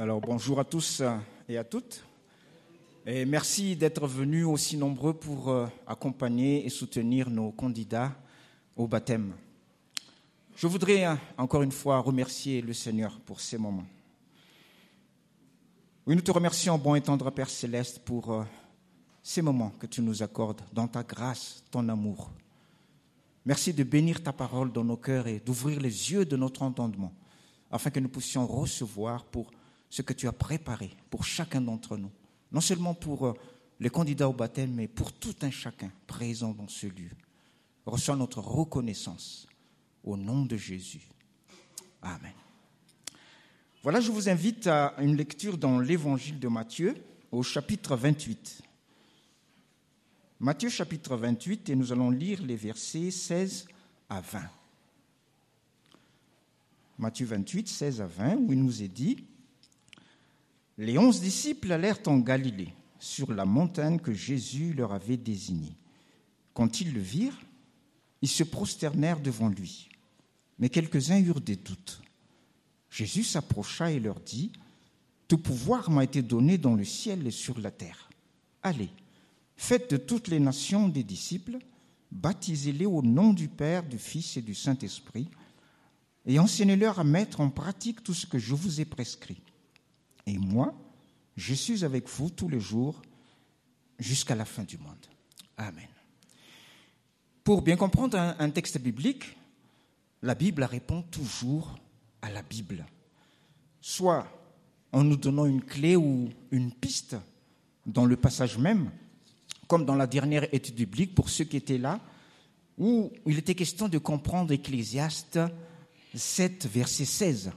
Alors bonjour à tous et à toutes. Et merci d'être venus aussi nombreux pour euh, accompagner et soutenir nos candidats au baptême. Je voudrais euh, encore une fois remercier le Seigneur pour ces moments. Oui, nous te remercions, bon et tendre Père céleste, pour euh, ces moments que tu nous accordes dans ta grâce, ton amour. Merci de bénir ta parole dans nos cœurs et d'ouvrir les yeux de notre entendement afin que nous puissions recevoir pour ce que tu as préparé pour chacun d'entre nous. Non seulement pour euh, les candidats au baptême, mais pour tout un chacun présent dans ce lieu. Reçois notre reconnaissance au nom de Jésus. Amen. Voilà, je vous invite à une lecture dans l'évangile de Matthieu au chapitre 28. Matthieu chapitre 28 et nous allons lire les versets 16 à 20. Matthieu 28, 16 à 20, où il nous est dit, Les onze disciples allèrent en Galilée, sur la montagne que Jésus leur avait désignée. Quand ils le virent, ils se prosternèrent devant lui. Mais quelques-uns eurent des doutes. Jésus s'approcha et leur dit, Tout pouvoir m'a été donné dans le ciel et sur la terre. Allez, faites de toutes les nations des disciples, baptisez-les au nom du Père, du Fils et du Saint-Esprit, et enseignez-leur à mettre en pratique tout ce que je vous ai prescrit. Et moi, je suis avec vous tous les jours jusqu'à la fin du monde. Amen. Pour bien comprendre un, texte biblique, la Bible répond toujours à la Bible. Soit en nous donnant une clé ou une piste dans le passage même, comme dans la dernière étude biblique, pour ceux qui étaient là, où il était question de comprendre Ecclésiaste 7, verset 16,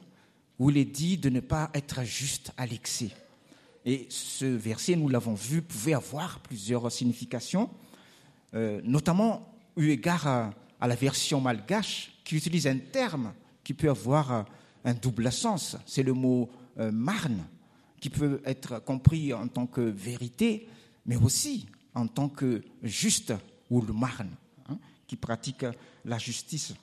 où il est dit de ne pas être juste à l'excès. Et ce verset, nous l'avons vu, pouvait avoir plusieurs significations, euh, notamment eu égard à, la version malgache qui utilise un terme qui peut avoir un double sens. C'est le mot euh, marne, qui peut être compris en tant que vérité, mais aussi en tant que juste ou le marne, hein, qui pratique la justice.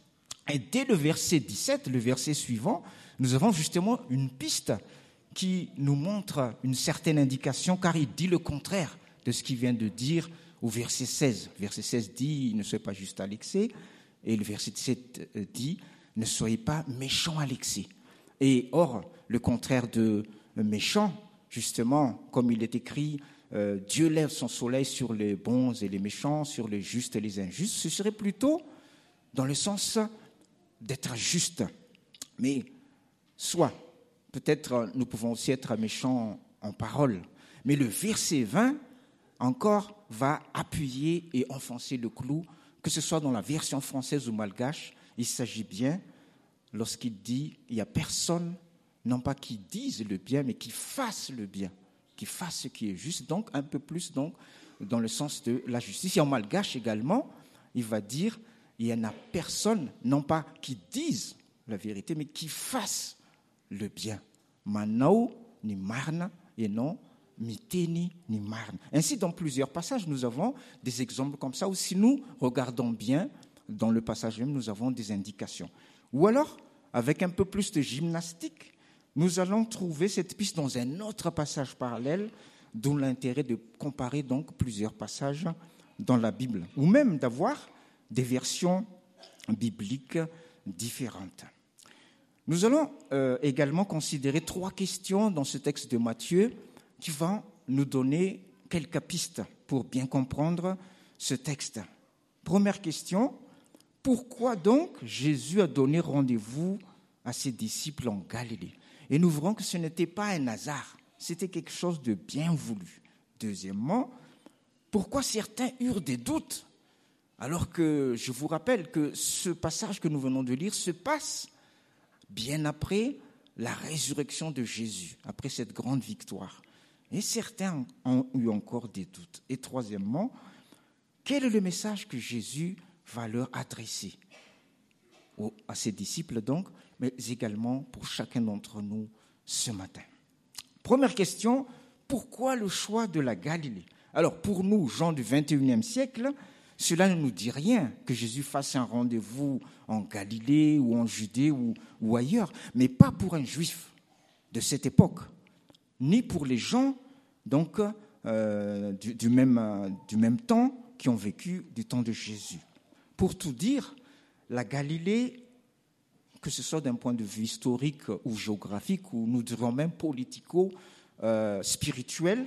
Et dès le verset 17, le verset suivant, nous avons justement une piste qui nous montre une certaine indication, car il dit le contraire de ce qu'il vient de dire au verset 16. Verset 16 dit, ne soyez pas juste à l'excès, et le verset 17 euh, dit, ne soyez pas méchants à l'excès. Et or, le contraire de méchant, justement, comme il est écrit, euh, Dieu lève son soleil sur les bons et les méchants, sur les justes et les injustes, ce serait plutôt dans le sens d'être juste. Mais soit, peut-être nous pouvons aussi être méchants en parole, mais le verset 20 encore va appuyer et enfoncer le clou, que ce soit dans la version française ou malgache, il s'agit bien, lorsqu'il dit, il n'y a personne, non pas qui dise le bien, mais qui fasse le bien qui fasse ce qui est juste, donc un peu plus donc dans le sens de la justice. Et en malgache également, il va dire, il n'y en a personne, non pas qui dise la vérité, mais qui fasse le bien. Manao ni marna et non miteni ni marna. Ainsi, dans plusieurs passages, nous avons des exemples comme ça, ou si nous regardons bien, dans le passage même, nous avons des indications. Ou alors, avec un peu plus de gymnastique, nous allons trouver cette piste dans un autre passage parallèle, d'où l'intérêt de comparer donc plusieurs passages dans la Bible, ou même d'avoir des versions bibliques différentes. Nous allons euh, également considérer trois questions dans ce texte de Matthieu qui vont nous donner quelques pistes pour bien comprendre ce texte. Première question, pourquoi donc Jésus a donné rendez-vous à ses disciples en Galilée? Et nous verrons que ce n'était pas un hasard, c'était quelque chose de bien voulu. Deuxièmement, pourquoi certains eurent des doutes? Alors que je vous rappelle que ce passage que nous venons de lire se passe bien après la résurrection de Jésus, après cette grande victoire. Et certains ont eu encore des doutes. Et troisièmement, quel est le message que Jésus va leur adresser à ses disciples donc mais également pour chacun d'entre nous ce matin? Première question, pourquoi le choix de la Galilée? Alors pour nous, gens du 21e siècle, cela ne nous dit rien que Jésus fasse un rendez-vous en Galilée ou en Judée ou, ailleurs, mais pas pour un juif de cette époque. ni pour les gens donc euh, du, même, du même temps qui ont vécu du temps de Jésus. Pour tout dire, la Galilée, que ce soit d'un point de vue historique ou géographique, ou nous dirons même politico-spirituel,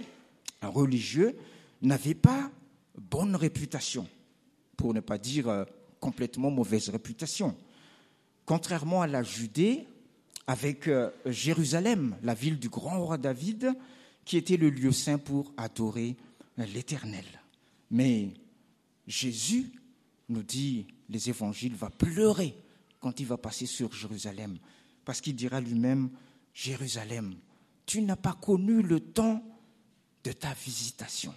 euh, religieux, n'avait pas bonne réputation, pour ne pas dire euh, complètement mauvaise réputation. Contrairement à la Judée, avec euh, Jérusalem, la ville du grand roi David, qui était le lieu saint pour adorer l'Éternel. Mais Jésus, nous dit les évangiles, va pleurer quand il va passer sur Jérusalem, parce qu'il dira lui-même, Jérusalem, tu n'as pas connu le temps de ta visitation.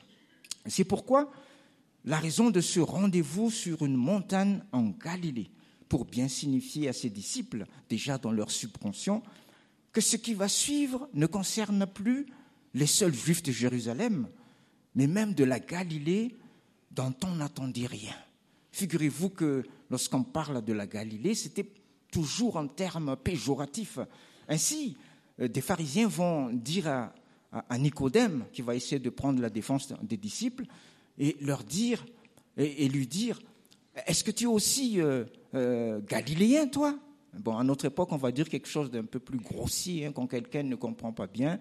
C'est pourquoi la raison de ce rendez-vous sur une montagne en Galilée, pour bien signifier à ses disciples, déjà dans leur subvention, que ce qui va suivre ne concerne plus les seuls juifs de Jérusalem, mais même de la Galilée dont on n'attendait rien. Figurez-vous que lorsqu'on parle de la Galilée, c'était toujours en termes péjoratifs. Ainsi, euh, des pharisiens vont dire à, Nicodème, qui va essayer de prendre la défense des disciples, et leur dire, et, lui dire, est-ce que tu es aussi euh, euh, galiléen, toi? Bon, à notre époque, on va dire quelque chose d'un peu plus grossier, hein, quand quelqu'un ne comprend pas bien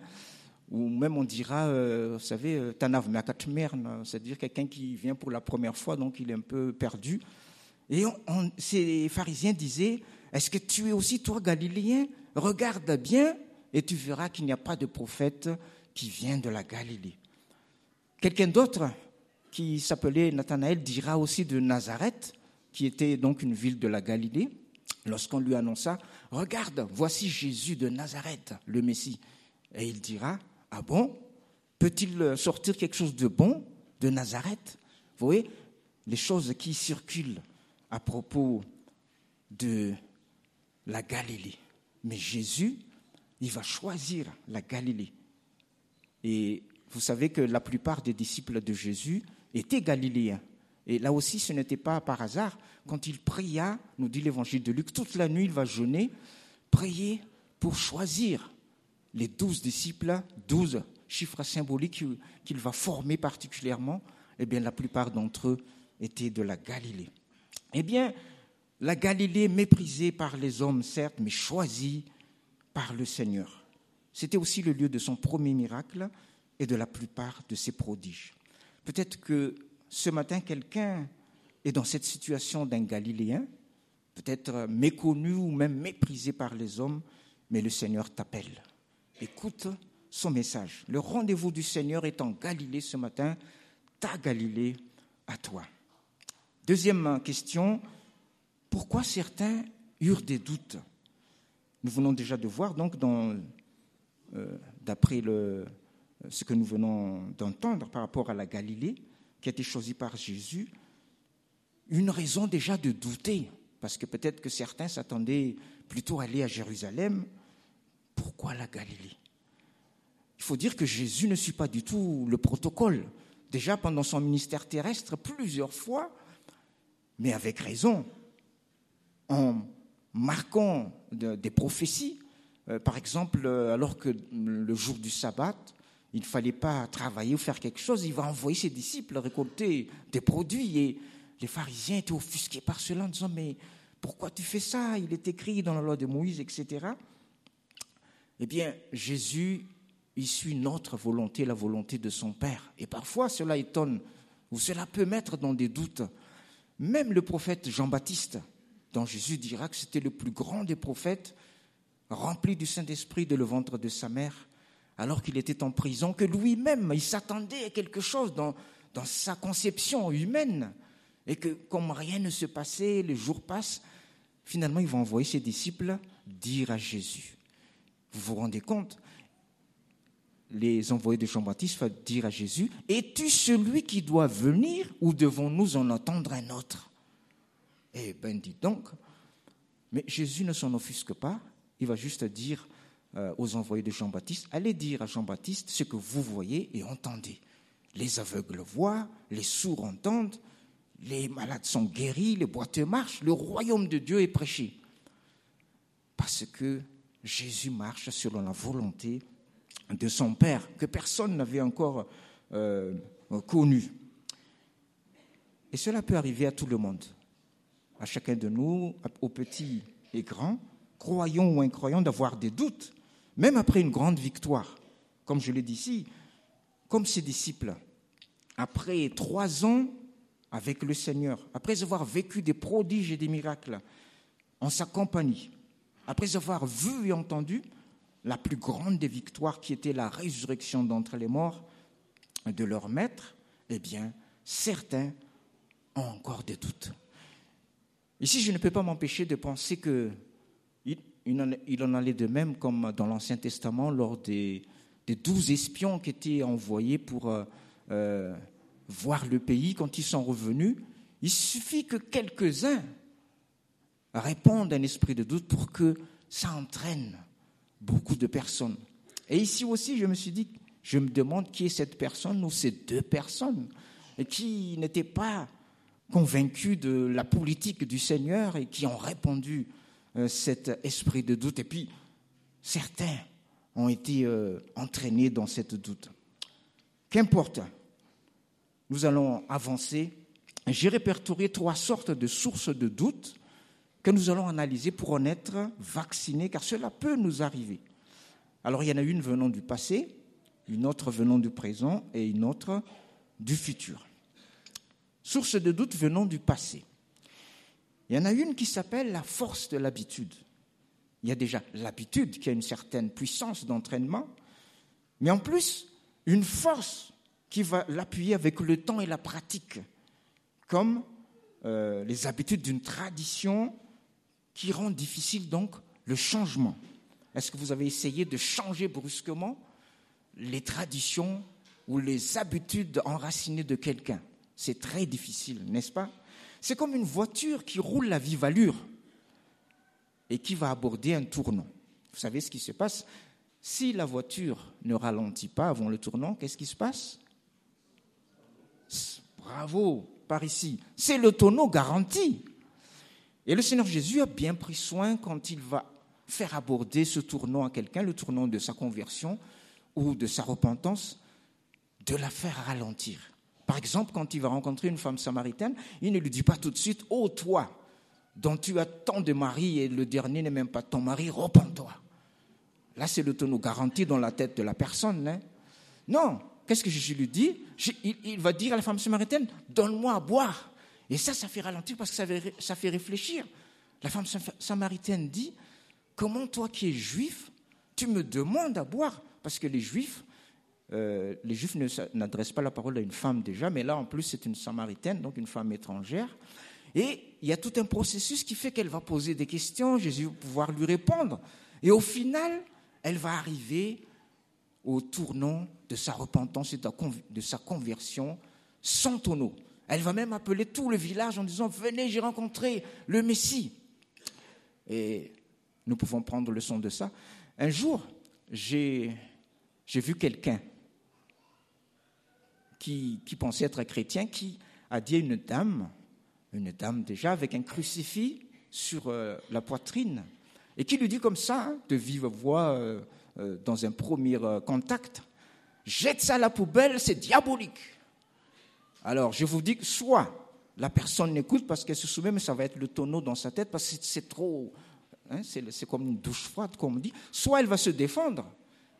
ou même on dira, euh, vous savez, Tanav c'est-à-dire quelqu'un qui vient pour la première fois, donc il est un peu perdu. Et ces pharisiens disaient, est-ce que tu es aussi toi galiléen? Regarde bien et tu verras qu'il n'y a pas de prophète qui vient de la Galilée. Quelqu'un d'autre qui s'appelait Nathanaël dira aussi de Nazareth, qui était donc une ville de la Galilée, lorsqu'on lui annonça, regarde, voici Jésus de Nazareth, le Messie. Et il dira, ah bon? Peut-il sortir quelque chose de bon de Nazareth? Vous voyez, les choses qui circulent à propos de la Galilée. Mais Jésus, il va choisir la Galilée. Et vous savez que la plupart des disciples de Jésus étaient galiléens. Et là aussi, ce n'était pas par hasard. Quand il pria, nous dit l'évangile de Luc, toute la nuit, il va jeûner, prier pour choisir les douze disciples, douze chiffres symboliques qu'il va former particulièrement, eh bien, la plupart d'entre eux étaient de la Galilée. Eh bien, la Galilée méprisée par les hommes, certes, mais choisie par le Seigneur. C'était aussi le lieu de son premier miracle et de la plupart de ses prodiges. Peut-être que ce matin, quelqu'un est dans cette situation d'un Galiléen, peut-être méconnu ou même méprisé par les hommes, mais le Seigneur t'appelle. Écoute son message. Le rendez-vous du Seigneur est en Galilée ce matin, ta Galilée à toi. Deuxième question, pourquoi certains eurent des doutes? Nous venons déjà de voir, donc, euh, d'après ce que nous venons d'entendre par rapport à la Galilée, qui a été choisie par Jésus, une raison déjà de douter, parce que peut-être que certains s'attendaient plutôt à aller à Jérusalem, pourquoi la Galilée? Il faut dire que Jésus ne suit pas du tout le protocole. Déjà pendant son ministère terrestre, plusieurs fois, mais avec raison, en marquant des prophéties. Euh, par exemple, euh, alors que le jour du sabbat, il ne fallait pas travailler ou faire quelque chose, il va envoyer ses disciples récolter des produits. Et les pharisiens étaient offusqués par cela en disant, mais pourquoi tu fais ça? Il est écrit dans la loi de Moïse, etc. Eh bien, Jésus, il suit notre volonté, la volonté de son Père. Et parfois, cela étonne, ou cela peut mettre dans des doutes. Même le prophète Jean-Baptiste, dont Jésus dira que c'était le plus grand des prophètes, rempli du Saint-Esprit de le ventre de sa mère, alors qu'il était en prison, que lui-même, il s'attendait à quelque chose dans, dans sa conception humaine, et que comme rien ne se passait, les jours passent, finalement, il va envoyer ses disciples dire à Jésus, vous vous rendez compte? Les envoyés de Jean-Baptiste vont dire à Jésus, es-tu celui qui doit venir ou devons-nous en entendre un autre? Eh bien, dit donc. Mais Jésus ne s'en offusque pas. Il va juste dire euh, aux envoyés de Jean-Baptiste, allez dire à Jean-Baptiste ce que vous voyez et entendez. Les aveugles voient, les sourds entendent, les malades sont guéris, les boiteux marchent, le royaume de Dieu est prêché. Parce que Jésus marche selon la volonté de son père, que personne n'avait encore euh, connu. Et cela peut arriver à tout le monde, à chacun de nous, aux petits et grands, croyants ou incroyants, d'avoir des doutes, même après une grande victoire. Comme je l'ai dit ici, comme ses disciples, après trois ans avec le Seigneur, après avoir vécu des prodiges et des miracles en sa compagnie, après avoir vu et entendu la plus grande des victoires qui était la résurrection d'entre les morts de leur maître, eh bien, certains ont encore des doutes. Ici, je ne peux pas m'empêcher de penser que il en allait de même comme dans l'Ancien Testament lors des, douze espions qui étaient envoyés pour euh, euh, voir le pays quand ils sont revenus. Il suffit que quelques-uns répondent à un esprit de doute pour que ça entraîne beaucoup de personnes. Et ici aussi, je me suis dit, je me demande qui est cette personne ou ces deux personnes qui n'étaient pas convaincus de la politique du Seigneur et qui ont répondu cet esprit de doute. Et puis, certains ont été euh, entraînés dans cette doute. Qu'importe, nous allons avancer. J'ai répertorié trois sortes de sources de doute que nous allons analyser pour en être vaccinés, car cela peut nous arriver. Alors, il y en a une venant du passé, une autre venant du présent et une autre du futur. Source de doute venant du passé. Il y en a une qui s'appelle la force de l'habitude. Il y a déjà l'habitude qui a une certaine puissance d'entraînement, mais en plus, une force qui va l'appuyer avec le temps et la pratique, comme euh, les habitudes d'une tradition qui rend difficile donc le changement. Est-ce que vous avez essayé de changer brusquement les traditions ou les habitudes enracinées de quelqu'un? C'est très difficile, n'est-ce pas? C'est comme une voiture qui roule la vive allure et qui va aborder un tournant. Vous savez ce qui se passe? Si la voiture ne ralentit pas avant le tournant, qu'est-ce qui se passe? Bravo, par ici. C'est le tonneau garanti. Et le Seigneur Jésus a bien pris soin quand il va faire aborder ce tournant à quelqu'un, le tournant de sa conversion ou de sa repentance, de la faire ralentir. Par exemple, quand il va rencontrer une femme samaritaine, il ne lui dit pas tout de suite Oh, toi, dont tu as tant de maris et le dernier n'est même pas ton mari, repens-toi. Là, c'est le tonneau garanti dans la tête de la personne. Hein. Non, qu'est-ce que Jésus lui dit? Il, va dire à la femme samaritaine Donne-moi à boire. Et ça, ça fait ralentir parce que ça fait réfléchir. La femme samaritaine dit Comment toi qui es juif, tu me demandes à boire? Parce que les juifs, euh, les Juifs n'adressent pas la parole à une femme déjà, mais là en plus c'est une Samaritaine, donc une femme étrangère. Et il y a tout un processus qui fait qu'elle va poser des questions, Jésus va pouvoir lui répondre. Et au final, elle va arriver au tournant de sa repentance et de sa conversion sans tonneau. Elle va même appeler tout le village en disant Venez, j'ai rencontré le Messie. Et nous pouvons prendre le son de ça. Un jour, j'ai vu quelqu'un qui, pensait être chrétien, qui a dit à une dame, une dame déjà avec un crucifix sur euh, la poitrine, et qui lui dit comme ça, hein, de vive voix, euh, euh, dans un premier contact, jette ça à la poubelle, c'est diabolique. Alors, je vous dis que soit la personne n'écoute parce qu'elle se souvient, mais ça va être le tonneau dans sa tête parce que c'est trop, hein, c'est comme une douche froide, comme on dit, soit elle va se défendre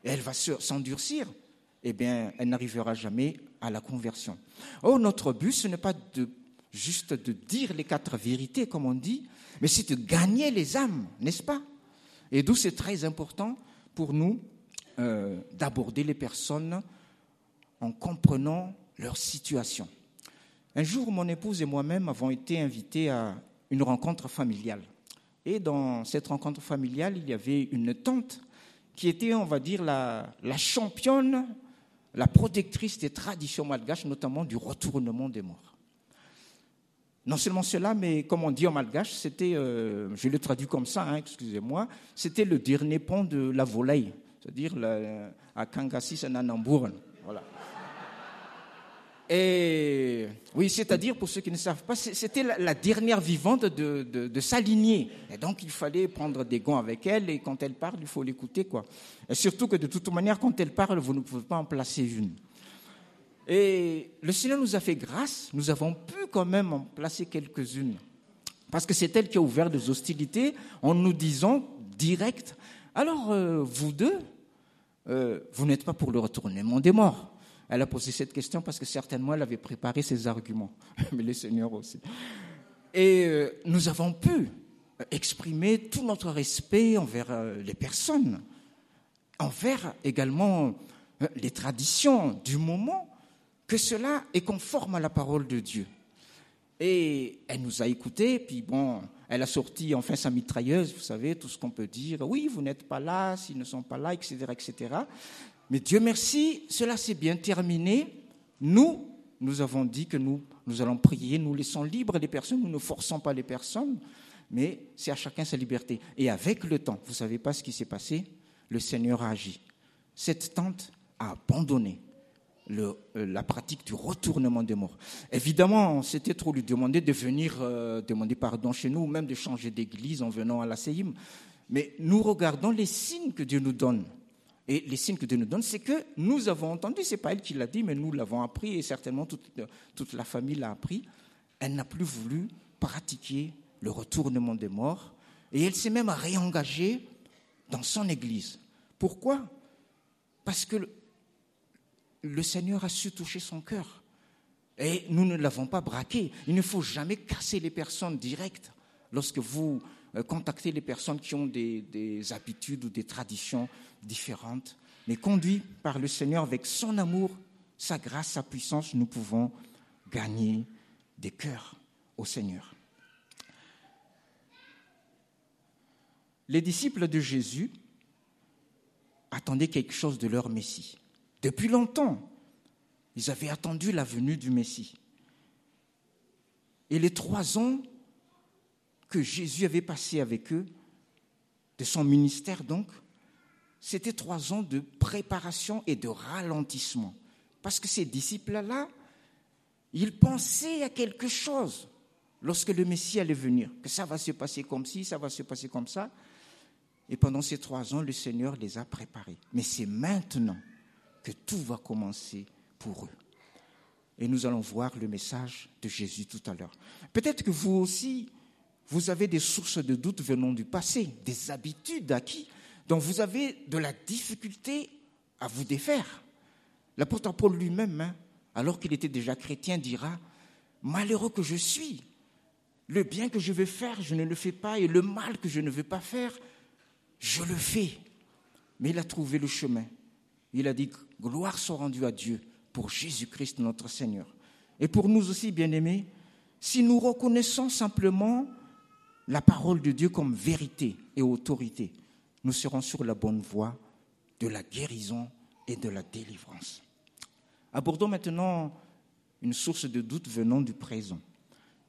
et elle va s'endurcir, eh bien, elle n'arrivera jamais à la conversion. Oh, notre but, ce n'est pas de, juste de dire les quatre vérités, comme on dit, mais c'est de gagner les âmes, n'est-ce pas? Et d'où c'est très important pour nous euh, d'aborder les personnes en comprenant leur situation. Un jour, mon épouse et moi-même avons été invités à une rencontre familiale. Et dans cette rencontre familiale, il y avait une tante qui était, on va dire, la championne la protectrice des traditions malgaches, notamment du retournement des morts. Non seulement cela, mais comme on dit en malgache, c'était, euh, je le traduis comme ça, hein, excusez-moi, c'était le dernier pont de la volaille, c'est-à-dire à Kangassis Nanamburan. Voilà. Et oui, c'est-à-dire, pour ceux qui ne savent pas, c'était la, dernière vivante de, de. Et donc, il fallait prendre des gants avec elle, et quand elle parle, il faut l'écouter, quoi. Surtout que de toute manière, quand elle parle, vous ne pouvez pas en placer une. Et le Seigneur nous a fait grâce, nous avons pu quand même en placer quelques-unes. Parce que c'est elle qui a ouvert des hostilités en nous disant direct, alors euh, vous deux, euh, vous n'êtes pas pour le retournement des morts. Elle a posé cette question parce que certainement elle avait préparé ses arguments, mais le Seigneur aussi. Et euh, nous avons pu exprimer tout notre respect envers euh, les personnes, envers également euh, les traditions du moment, que cela est conforme à la parole de Dieu. Et elle nous a écoutés, puis bon, elle a sorti enfin sa mitrailleuse, vous savez, tout ce qu'on peut dire. Oui, vous n'êtes pas là, s'ils ne sont pas là, etc., etc. Mais Dieu merci, cela s'est bien terminé. Nous, nous avons dit que nous, nous allons prier, nous laissons libres les personnes, nous ne forçons pas les personnes, mais c'est à chacun sa liberté. Et avec le temps, vous ne savez pas ce qui s'est passé? Le Seigneur a agi. Cette tante a abandonné euh, la pratique du retournement des morts. Évidemment, c'était trop lui demander de venir euh, demander pardon chez nous, ou même de changer d'église en venant à la. Mais nous regardons les signes que Dieu nous donne. Et les signes que Dieu nous donne, c'est que nous avons entendu, ce n'est pas elle qui l'a dit, mais nous l'avons appris, et certainement toute, la famille l'a appris. Elle n'a plus voulu pratiquer le retournement des morts, et elle s'est même réengagée dans son église. Pourquoi? Parce que le Seigneur a su toucher son cœur. Et nous ne l'avons pas braqué. Il ne faut jamais casser les personnes directes lorsque vous euh, contactez les personnes qui ont des, habitudes ou des traditions différentes. Mais conduits par le Seigneur avec son amour, sa grâce, sa puissance, nous pouvons gagner des cœurs au Seigneur. Les disciples de Jésus attendaient quelque chose de leur Messie. Depuis longtemps, ils avaient attendu la venue du Messie. Et les trois ans que Jésus avait passés avec eux, de son ministère donc, c'était trois ans de préparation et de ralentissement. Parce que ces disciples-là, ils pensaient à quelque chose lorsque le Messie allait venir, que ça va se passer comme ci, ça va se passer comme ça. Et pendant ces trois ans, le Seigneur les a préparés. Mais c'est maintenant que tout va commencer pour eux. Et nous allons voir le message de Jésus tout à l'heure. Peut-être que vous aussi, vous avez des sources de doute venant du passé, des habitudes acquis, dont vous avez de la difficulté à vous défaire. L'apôtre Paul lui-même, hein, alors qu'il était déjà chrétien, dira, Malheureux que je suis, le bien que je veux faire, je ne le fais pas, et le mal que je ne veux pas faire, je le fais. Mais il a trouvé le chemin. Il a dit, gloire soit rendue à Dieu pour Jésus-Christ notre Seigneur. Et pour nous aussi, bien-aimés, si nous reconnaissons simplement la parole de Dieu comme vérité et autorité, nous serons sur la bonne voie de la guérison et de la délivrance. Abordons maintenant une source de doute venant du présent.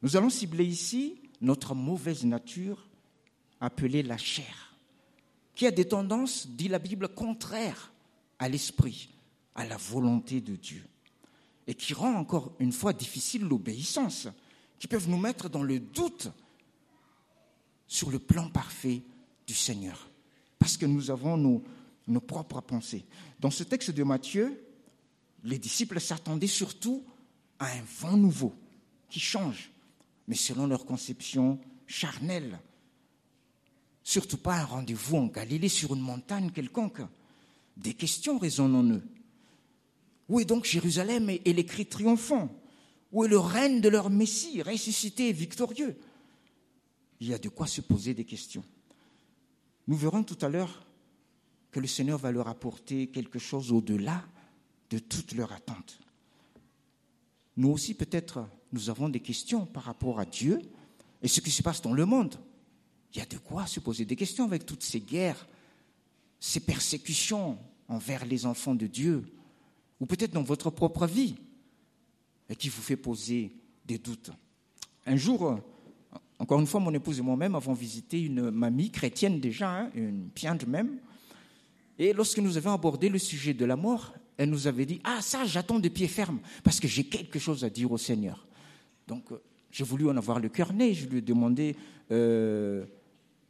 Nous allons cibler ici notre mauvaise nature appelée la chair, qui a des tendances, dit la Bible, contraires à l'esprit, à la volonté de Dieu, et qui rend encore une fois difficile l'obéissance, qui peuvent nous mettre dans le doute sur le plan parfait du Seigneur, parce que nous avons nos, propres pensées. Dans ce texte de Matthieu, les disciples s'attendaient surtout à un vent nouveau qui change, mais selon leur conception charnelle. Surtout pas un rendez-vous en Galilée sur une montagne quelconque. Des questions résonnent en eux. Où est donc Jérusalem et, les cris triomphants? Où est le règne de leur Messie, ressuscité et victorieux? Il y a de quoi se poser des questions. Nous verrons tout à l'heure que le Seigneur va leur apporter quelque chose au-delà de toutes leurs attentes. Nous aussi, peut-être, nous avons des questions par rapport à Dieu et ce qui se passe dans le monde. Il y a de quoi se poser des questions avec toutes ces guerres, ces persécutions envers les enfants de Dieu, ou peut-être dans votre propre vie, et qui vous fait poser des doutes. Un jour, encore une fois, mon épouse et moi-même avons visité une mamie chrétienne déjà, hein, une piante même, et lorsque nous avons abordé le sujet de la mort, elle nous avait dit, ah ça, j'attends de pied ferme, parce que j'ai quelque chose à dire au Seigneur. Donc, euh, j'ai voulu en avoir le cœur né, je lui ai demandé, euh,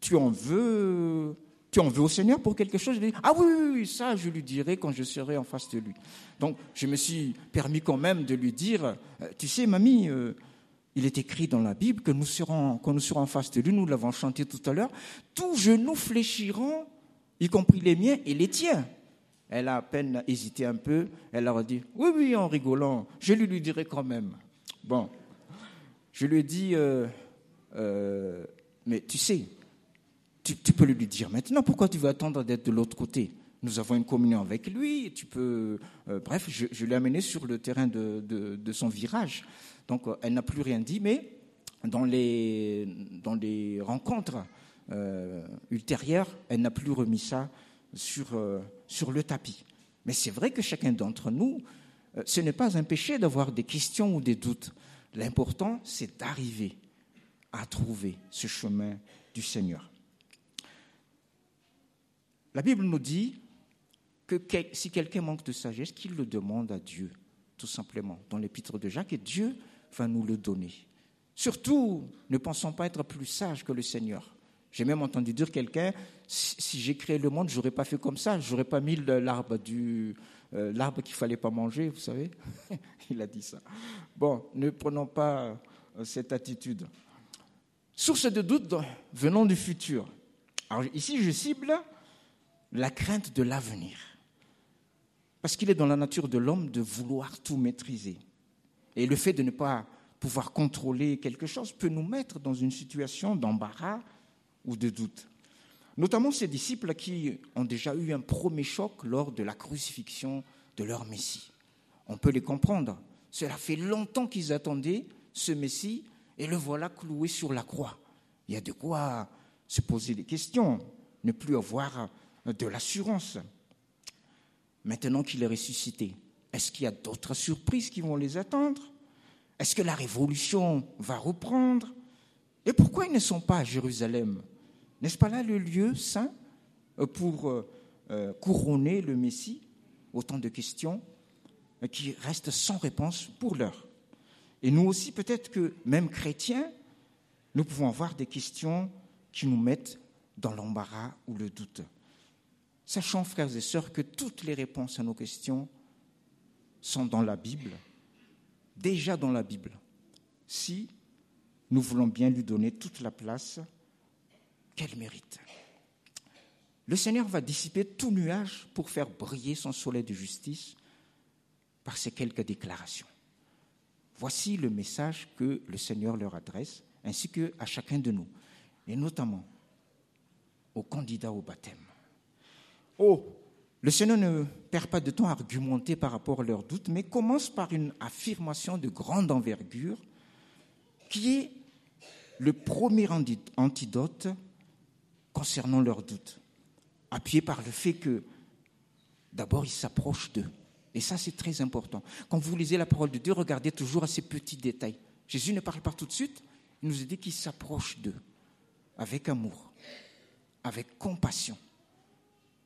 tu en veux tu en veux au Seigneur pour quelque chose? Je ah oui, oui, oui, ça, je lui dirai quand je serai en face de lui. Donc, je me suis permis quand même de lui dire, euh, tu sais, mamie, il est écrit dans la Bible que nous serons, nous serons en face de lui, nous l'avons chanté tout à l'heure, tous genoux fléchiront, y compris les miens et les tiens. Elle a à peine hésité un peu, elle a dit, oui, oui, en rigolant, je lui, dirai quand même. Bon, je lui ai dit, euh, euh, mais tu sais, tu, peux lui dire maintenant, pourquoi tu veux attendre d'être de l'autre côté? Nous avons une communion avec lui, tu peux... Euh, bref, je, l'ai amené sur le terrain de son virage. Donc euh, elle n'a plus rien dit, mais dans les, rencontres euh, ultérieures, elle n'a plus remis ça sur, euh, sur le tapis. Mais c'est vrai que chacun d'entre nous, ce n'est pas un péché d'avoir des questions ou des doutes. L'important, c'est d'arriver à trouver ce chemin du Seigneur. La Bible nous dit que si quelqu'un manque de sagesse, qu'il le demande à Dieu, tout simplement, dans l'épître de Jacques, et Dieu va nous le donner. Surtout, ne pensons pas être plus sages que le Seigneur. J'ai même entendu dire quelqu'un, si, j'ai créé le monde, je n'aurais pas fait comme ça, je n'aurais pas mis l'arbre du euh, l'arbre qu'il fallait pas manger, vous savez. Il a dit ça. Bon, ne prenons pas euh, cette attitude. Source de doute venant du futur. Alors ici, je cible la crainte de l'avenir. Parce qu'il est dans la nature de l'homme de vouloir tout maîtriser. Et le fait de ne pas pouvoir contrôler quelque chose peut nous mettre dans une situation d'embarras ou de doute. Notamment ces disciples qui ont déjà eu un premier choc lors de la crucifixion de leur Messie. On peut les comprendre. Cela fait longtemps qu'ils attendaient ce Messie et le voilà cloué sur la croix. Il y a de quoi se poser des questions, ne plus avoir de l'assurance. Maintenant qu'il est ressuscité, est-ce qu'il y a d'autres surprises qui vont les attendre? Est-ce que la révolution va reprendre? Et pourquoi ils ne sont pas à Jérusalem? N'est-ce pas là le lieu saint euh, pour euh, euh, couronner le Messie? Autant de questions qui restent sans réponse pour l'heure. Et nous aussi, peut-être que même chrétiens, nous pouvons avoir des questions qui nous mettent dans l'embarras ou le doute. Sachons, frères et sœurs, que toutes les réponses à nos questions sont dans la Bible, déjà dans la Bible, si nous voulons bien lui donner toute la place qu'elle mérite. Le Seigneur va dissiper tout nuage pour faire briller son soleil de justice par ces quelques déclarations. Voici le message que le Seigneur leur adresse, ainsi qu'à chacun de nous, et notamment aux candidats au baptême. Oh, le Seigneur ne perd pas de temps à argumenter par rapport à leurs doutes, mais commence par une affirmation de grande envergure qui est le premier antidote concernant leurs doutes, appuyé par le fait que d'abord ils s'approchent d'eux. Et ça, c'est très important. Quand vous lisez la parole de Dieu, regardez toujours à ces petits détails. Jésus ne parle pas tout de suite, il nous dit qu'il s'approche d'eux avec amour, avec compassion.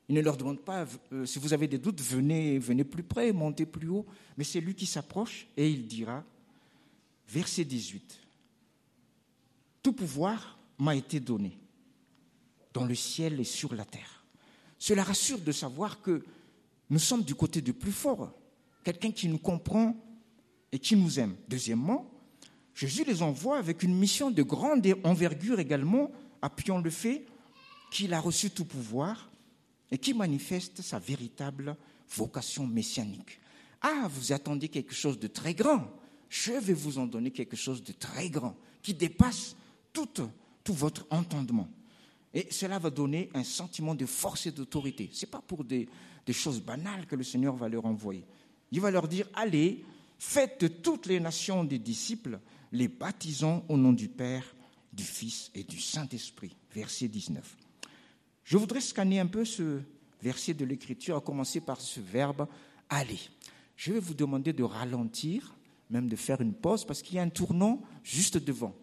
Il ne leur demande pas, euh, si vous avez des doutes, venez, venez plus près, montez plus haut. Mais c'est lui qui s'approche et il dira, verset 18, Tout pouvoir m'a été donné dans le ciel et sur la terre. Cela rassure de savoir que nous sommes du côté du plus fort, quelqu'un qui nous comprend et qui nous aime. Deuxièmement, Jésus les envoie avec une mission de grande envergure également, appuyant le fait qu'il a reçu tout pouvoir et qui manifeste sa véritable vocation messianique. Ah, vous attendez quelque chose de très grand. Je vais vous en donner quelque chose de très grand, qui dépasse tout, votre entendement. Et cela va donner un sentiment de force et d'autorité. Ce n'est pas pour des, des choses banales que le Seigneur va leur envoyer. Il va leur dire, allez, faites de toutes les nations des disciples, les baptisons au nom du Père, du Fils et du Saint-Esprit. Verset 19. Je voudrais scanner un peu ce verset de l'Écriture, à commencer par ce verbe aller. Je vais vous demander de ralentir, même de faire une pause, parce qu'il y a un tournant juste devant.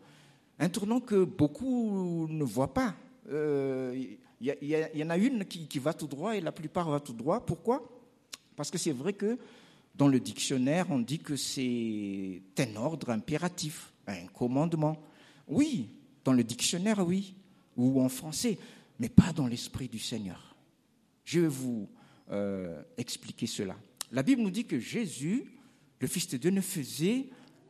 Un tournant que beaucoup ne voient pas. Euh, il y, en a une qui, qui, va tout droit et la plupart vont tout droit. Pourquoi? Parce que c'est vrai que dans le dictionnaire, on dit que c'est un ordre impératif, un commandement. Oui, dans le dictionnaire, oui, ou en français, mais pas dans l'esprit du Seigneur. Je vais vous euh, expliquer cela. La Bible nous dit que Jésus, le Fils de Dieu, ne faisait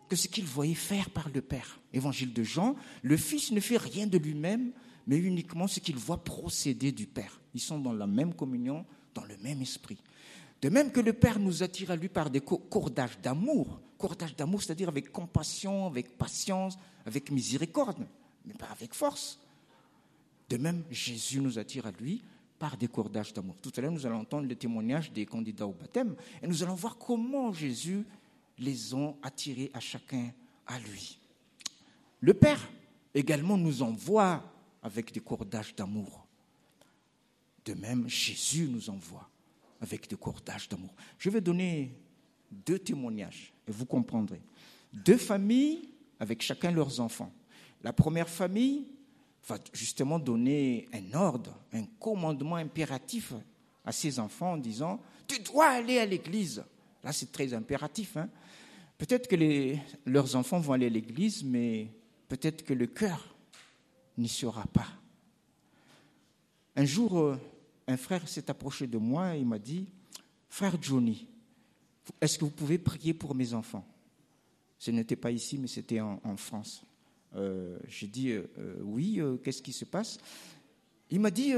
que ce qu'il voyait faire par le Père. Évangile de Jean, le Fils ne fait rien de lui-même, mais uniquement ce qu'il voit procéder du Père. Ils sont dans la même communion, dans le même esprit. De même que le Père nous attire à lui par des cordages d'amour, cordages d'amour, c'est-à-dire avec compassion, avec patience, avec miséricorde, mais pas avec force. De même, Jésus nous attire à lui par des cordages d'amour. Tout à l'heure, nous allons entendre le témoignage des candidats au baptême et nous allons voir comment Jésus les a attirés à chacun à lui. Le Père également nous envoie avec des cordages d'amour. De même, Jésus nous envoie avec des cordages d'amour. Je vais donner deux témoignages et vous comprendrez. Deux familles avec chacun leurs enfants. La première famille va justement donner un ordre, un commandement impératif à ses enfants en disant Tu dois aller à l'église. Là, c'est très impératif. Hein. peut-être que leurs enfants vont aller à l'église, mais peut-être que le cœur n'y sera pas. Un jour, euh, un frère s'est approché de moi et m'a dit Frère Johnny, est-ce que vous pouvez prier pour mes enfants? Ce n'était pas ici, mais c'était en, France. Euh, j'ai dit euh, Oui, qu'est-ce qui se passe? Il m'a dit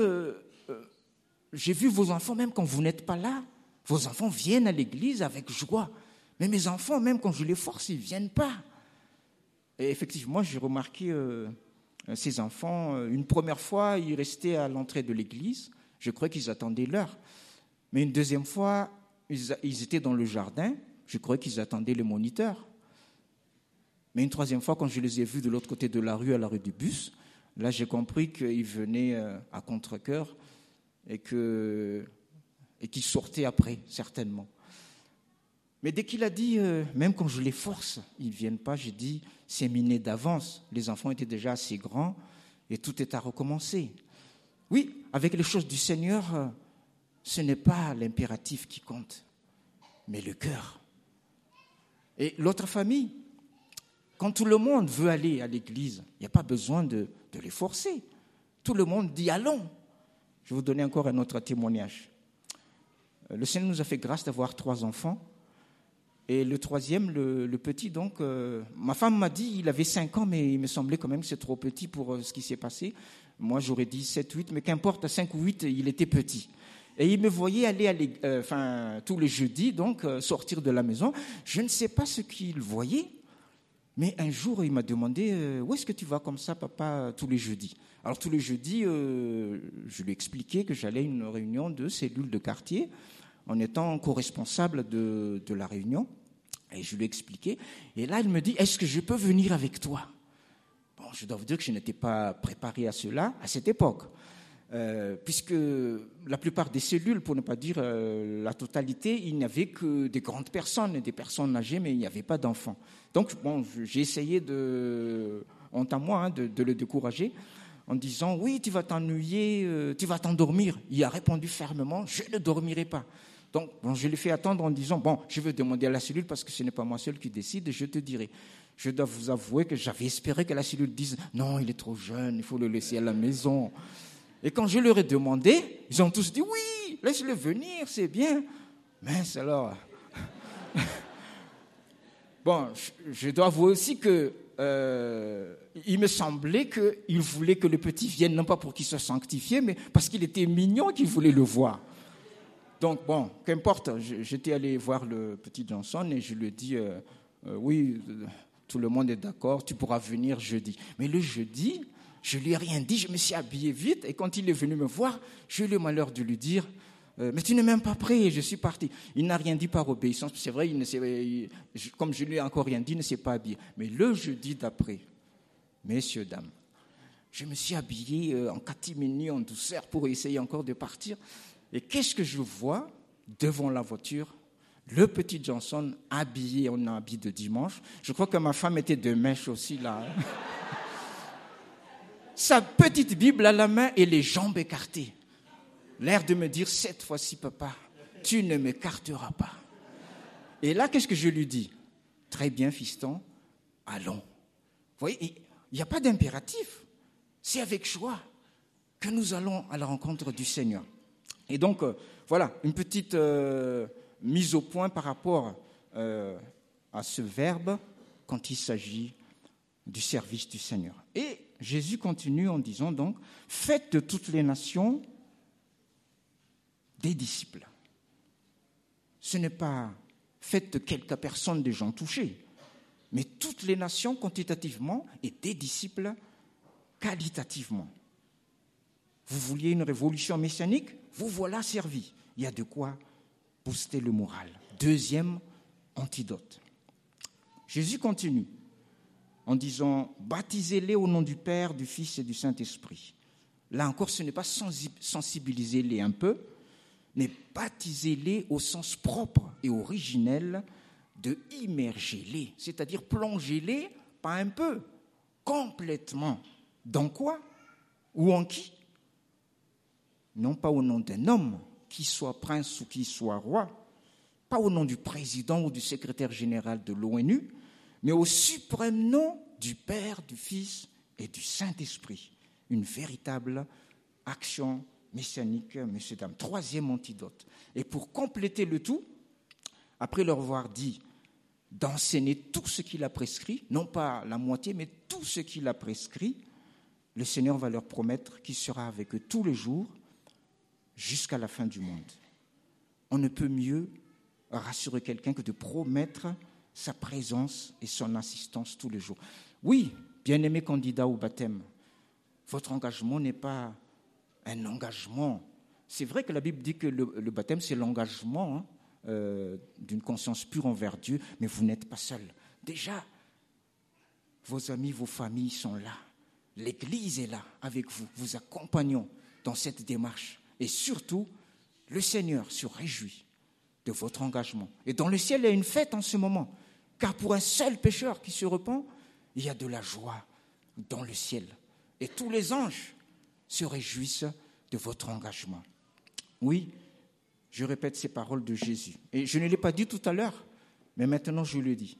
J'ai vu vos enfants, même quand vous n'êtes pas là, vos enfants viennent à l'église avec joie. Mais mes enfants, même quand je les force, ils ne viennent pas. Et effectivement, j'ai remarqué euh, ces enfants, euh, une première fois, ils restaient à l'entrée de l'église. Je crois qu'ils attendaient l'heure. Mais une deuxième fois, ils étaient dans le jardin. Je crois qu'ils attendaient le moniteur. Mais une troisième fois, quand je les ai vus de l'autre côté de la rue, à la rue du bus, là, j'ai compris qu'ils venaient euh, à contre-coeur et qu'ils sortaient après, certainement. Mais dès qu'il a dit, euh, même quand je les force, ils ne viennent pas, j'ai dit, c'est miné d'avance. Les enfants étaient déjà assez grands et tout est à recommencer. Oui, avec les choses du Seigneur, euh, ce n'est pas l'impératif qui compte, mais le cœur. Et l'autre famille, quand tout le monde veut aller à l'église, il n'y a pas besoin de, les forcer. Tout le monde dit allons. Je vais vous donner encore un autre témoignage. Euh, le Seigneur nous a fait grâce d'avoir trois enfants. Et le troisième, le, petit, donc, euh, ma femme m'a dit, il avait 5 ans, mais il me semblait quand même que c'est trop petit pour euh, ce qui s'est passé. Moi, j'aurais dit 7, 8, mais qu'importe, à 5 ou 8, il était petit. Et il me voyait aller, à euh, enfin, tous les jeudis, donc, sortir de la maison. Je ne sais pas ce qu'il voyait, mais un jour, il m'a demandé, où est-ce que tu vas comme ça, papa, tous les jeudis? Alors, tous les jeudis, je lui ai expliqué que j'allais à une réunion de cellules de quartier en étant co-responsable de, la réunion. Et je lui ai expliqué. Et là, il me dit, est-ce que je peux venir avec toi? Bon, je dois vous dire que je n'étais pas préparé à cela à cette époque. Euh, puisque la plupart des cellules, pour ne pas dire euh, la totalité, il n'y avait que des grandes personnes, des personnes âgées, mais il n'y avait pas d'enfants. Donc, bon, j'ai essayé de, honte à moi, hein, de, le décourager en disant, oui, tu vas t'ennuyer, euh, tu vas t'endormir. Il a répondu fermement, je ne dormirai pas. Donc, je l'ai fait attendre en disant, bon, je veux demander à la cellule parce que ce n'est pas moi seul qui décide, je te dirai. Je dois vous avouer que j'avais espéré que la cellule dise, non, il est trop jeune, il faut le laisser à la maison. Et quand je leur ai demandé, ils ont tous dit, oui, laisse-le venir, c'est bien. Mince alors. bon, je dois avouer aussi que euh, il me semblait qu'il voulait que le petit vienne, non pas pour qu'il soit sanctifié, mais parce qu'il était mignon qu'il voulait le voir. Donc, bon, qu'importe, j'étais allé voir le petit Johnson et je lui ai dit, euh, euh, oui, tout le monde est d'accord, tu pourras venir jeudi. Mais le jeudi, je lui ai rien dit, je me suis habillé vite et quand il est venu me voir, j'ai eu le malheur de lui dire, euh, mais tu n'es même pas prêt, je suis parti. Il n'a rien dit par obéissance, c'est vrai, il ne comme je lui ai encore rien dit, il ne s'est pas habillé. Mais le jeudi d'après, messieurs, dames, je me suis habillé en catimini, en douceur, pour essayer encore de partir. Et qu'est-ce que je vois devant la voiture? Le petit Johnson habillé en habit de dimanche. Je crois que ma femme était de mèche aussi là. Sa petite Bible à la main et les jambes écartées. L'air de me dire, cette fois-ci, papa, tu ne m'écarteras pas. Et là, qu'est-ce que je lui dis? Très bien, fiston, allons. Vous voyez, il n'y a pas d'impératif. C'est avec joie que nous allons à la rencontre du Seigneur. Et donc, euh, voilà, une petite euh, mise au point par rapport euh, à ce verbe quand il s'agit du service du Seigneur. Et Jésus continue en disant donc, faites de toutes les nations des disciples. Ce n'est pas faites de quelques personnes des gens touchés, mais toutes les nations quantitativement et des disciples qualitativement. Vous vouliez une révolution messianique Vous voilà servi. Il y a de quoi booster le moral. Deuxième antidote. Jésus continue en disant Baptisez-les au nom du Père, du Fils et du Saint-Esprit. Là encore, ce n'est pas sensibiliser-les un peu, mais baptisez-les au sens propre et originel de immerger-les, c'est-à-dire plonger-les, pas un peu, complètement. Dans quoi Ou en qui? Non pas au nom d'un homme, qui soit prince ou qui soit roi, pas au nom du président ou du secrétaire général de l'ONU, mais au suprême nom du Père, du Fils et du Saint-Esprit. Une véritable action messianique, messieurs, dames. Troisième antidote. Et pour compléter le tout, après leur avoir dit d'enseigner tout ce qu'il a prescrit, non pas la moitié, mais tout ce qu'il a prescrit, le Seigneur va leur promettre qu'il sera avec eux tous les jours jusqu'à la fin du monde. On ne peut mieux rassurer quelqu'un que de promettre sa présence et son assistance tous les jours. Oui, bien-aimé candidat au baptême, votre engagement n'est pas un engagement. C'est vrai que la Bible dit que le, baptême, c'est l'engagement hein, euh, d'une conscience pure envers Dieu, mais vous n'êtes pas seul. Déjà, vos amis, vos familles sont là. L'Église est là avec vous, vous accompagnons dans cette démarche. Et surtout, le Seigneur se réjouit de votre engagement. Et dans le ciel, il y a une fête en ce moment. Car pour un seul pécheur qui se repent, il y a de la joie dans le ciel. Et tous les anges se réjouissent de votre engagement. Oui, je répète ces paroles de Jésus. Et je ne l'ai pas dit tout à l'heure, mais maintenant je le dis.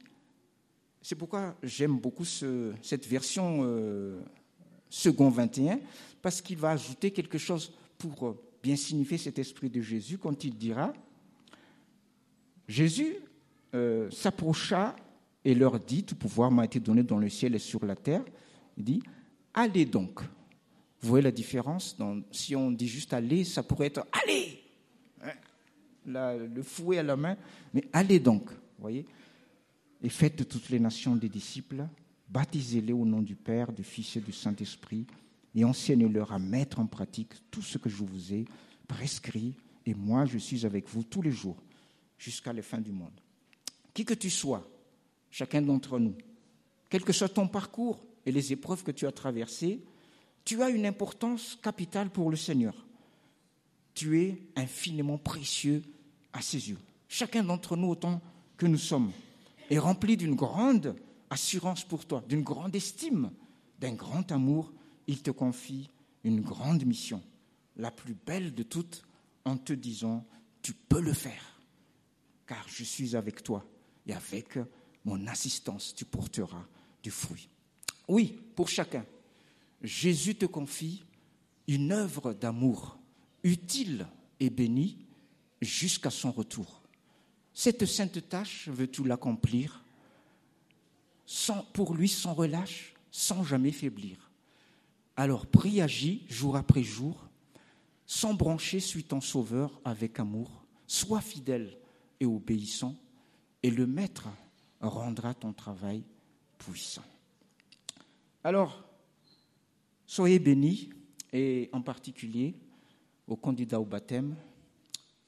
C'est pourquoi j'aime beaucoup cette version euh, second 21, parce qu'il va ajouter quelque chose pour euh, bien signifier cet esprit de Jésus quand il dira, Jésus euh, s'approcha et leur dit, tout pouvoir m'a été donné dans le ciel et sur la terre, il dit, allez donc. Vous voyez la différence Si on dit juste aller, ça pourrait être allez Le fouet à la main, mais allez donc, voyez Et faites toutes les nations des disciples, baptisez-les au nom du Père, du Fils et du Saint-Esprit, et enseignez-leur à mettre en pratique tout ce que je vous ai prescrit, et moi je suis avec vous tous les jours, jusqu'à la fin du monde. Qui que tu sois, chacun d'entre nous, quel que soit ton parcours et les épreuves que tu as traversées, tu as une importance capitale pour le Seigneur. Tu es infiniment précieux à ses yeux. Chacun d'entre nous, autant que nous sommes, est rempli d'une grande assurance pour toi, d'une grande estime, d'un grand amour. Il te confie une grande mission, la plus belle de toutes, en te disant, tu peux le faire, car je suis avec toi et avec mon assistance, tu porteras du fruit. Oui, pour chacun. Jésus te confie une œuvre d'amour utile et bénie jusqu'à son retour. Cette sainte tâche, veux-tu l'accomplir sans, pour lui sans relâche, sans jamais faiblir? Alors prie, agis jour après jour, sans brancher, suis ton Sauveur avec amour, sois fidèle et obéissant, et le Maître rendra ton travail puissant. Alors, soyez bénis, et en particulier aux candidats au baptême,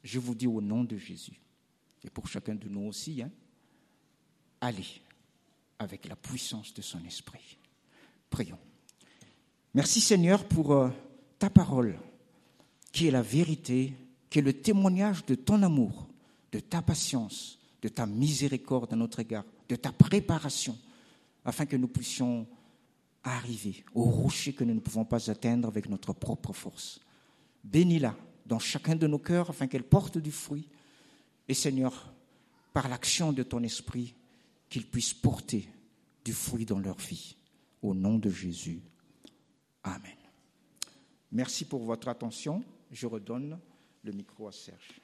je vous dis au nom de Jésus, et pour chacun de nous aussi, hein, allez avec la puissance de son esprit. Prions. Merci Seigneur pour euh, ta parole, qui est la vérité, qui est le témoignage de ton amour, de ta patience, de ta miséricorde à notre égard, de ta préparation, afin que nous puissions arriver au rocher que nous ne pouvons pas atteindre avec notre propre force. Bénis-la dans chacun de nos cœurs afin qu'elle porte du fruit. Et Seigneur, par l'action de ton esprit, qu'ils puissent porter du fruit dans leur vie. Au nom de Jésus. Amen. Merci pour votre attention. Je redonne le micro à Serge.